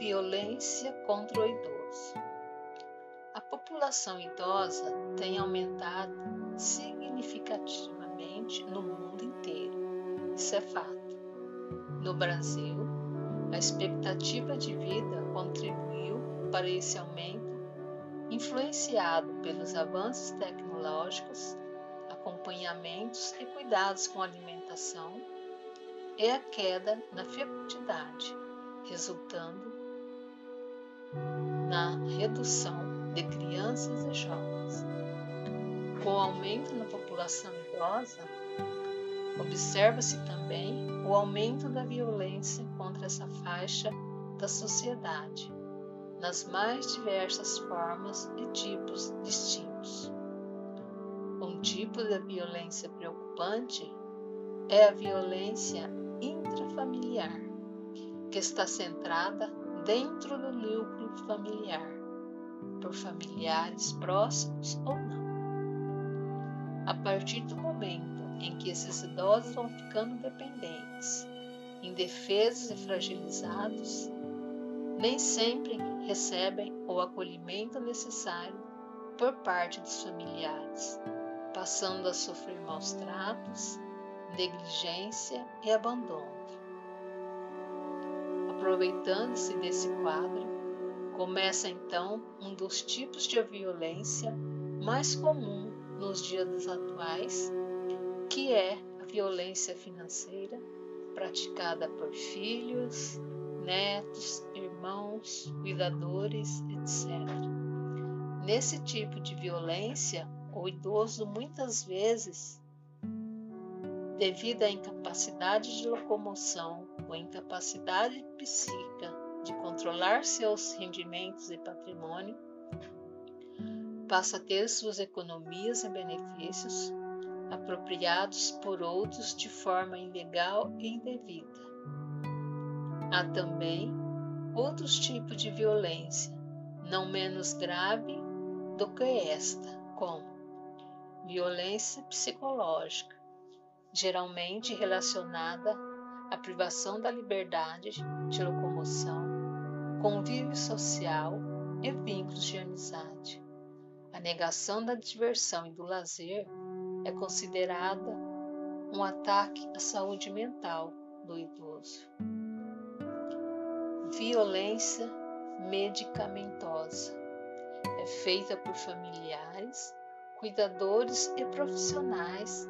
violência contra o idoso. A população idosa tem aumentado significativamente no mundo inteiro. Isso é fato. No Brasil, a expectativa de vida contribuiu para esse aumento, influenciado pelos avanços tecnológicos, acompanhamentos e cuidados com a alimentação, e a queda na fecundidade, resultando na redução de crianças e jovens. Com o aumento na população idosa, observa-se também o aumento da violência contra essa faixa da sociedade, nas mais diversas formas e tipos distintos. Um tipo de violência preocupante é a violência intrafamiliar, que está centrada dentro do núcleo familiar, por familiares próximos ou não. A partir do momento em que esses idosos vão ficando dependentes, indefesos e fragilizados, nem sempre recebem o acolhimento necessário por parte dos familiares, passando a sofrer maus tratos, negligência e abandono. Aproveitando-se desse quadro, começa então um dos tipos de violência mais comum nos dias atuais, que é a violência financeira praticada por filhos, netos, irmãos, cuidadores, etc. Nesse tipo de violência, o idoso muitas vezes devido à incapacidade de locomoção ou incapacidade psíquica de controlar seus rendimentos e patrimônio, passa a ter suas economias e benefícios apropriados por outros de forma ilegal e indevida. Há também outros tipos de violência, não menos grave do que esta, como violência psicológica, geralmente relacionada à privação da liberdade de locomoção, convívio social e vínculos de amizade. A negação da diversão e do lazer é considerada um ataque à saúde mental do idoso. Violência medicamentosa é feita por familiares, cuidadores e profissionais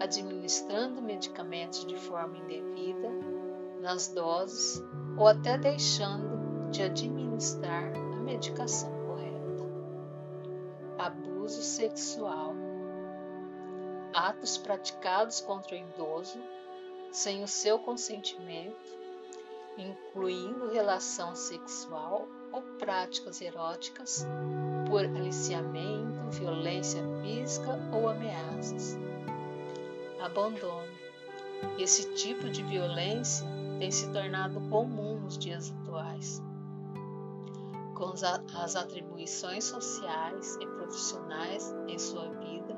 administrando medicamentos de forma indevida, nas doses ou até deixando de administrar a medicação correta. Abuso sexual. Atos praticados contra o idoso sem o seu consentimento, incluindo relação sexual ou práticas eróticas por aliciamento, violência física ou ameaças abandono. Esse tipo de violência tem se tornado comum nos dias atuais. Com as atribuições sociais e profissionais em sua vida,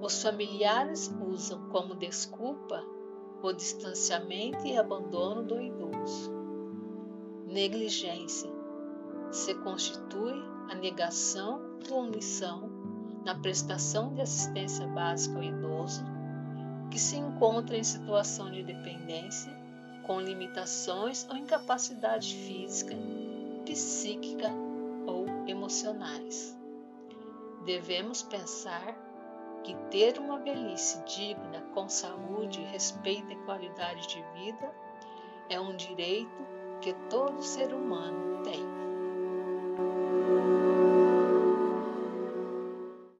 os familiares usam como desculpa o distanciamento e abandono do idoso. Negligência se constitui a negação ou omissão na prestação de assistência básica ao idoso que se encontra em situação de dependência, com limitações ou incapacidade física, psíquica ou emocionais. Devemos pensar que ter uma velhice digna, com saúde, respeito e qualidade de vida é um direito que todo ser humano tem.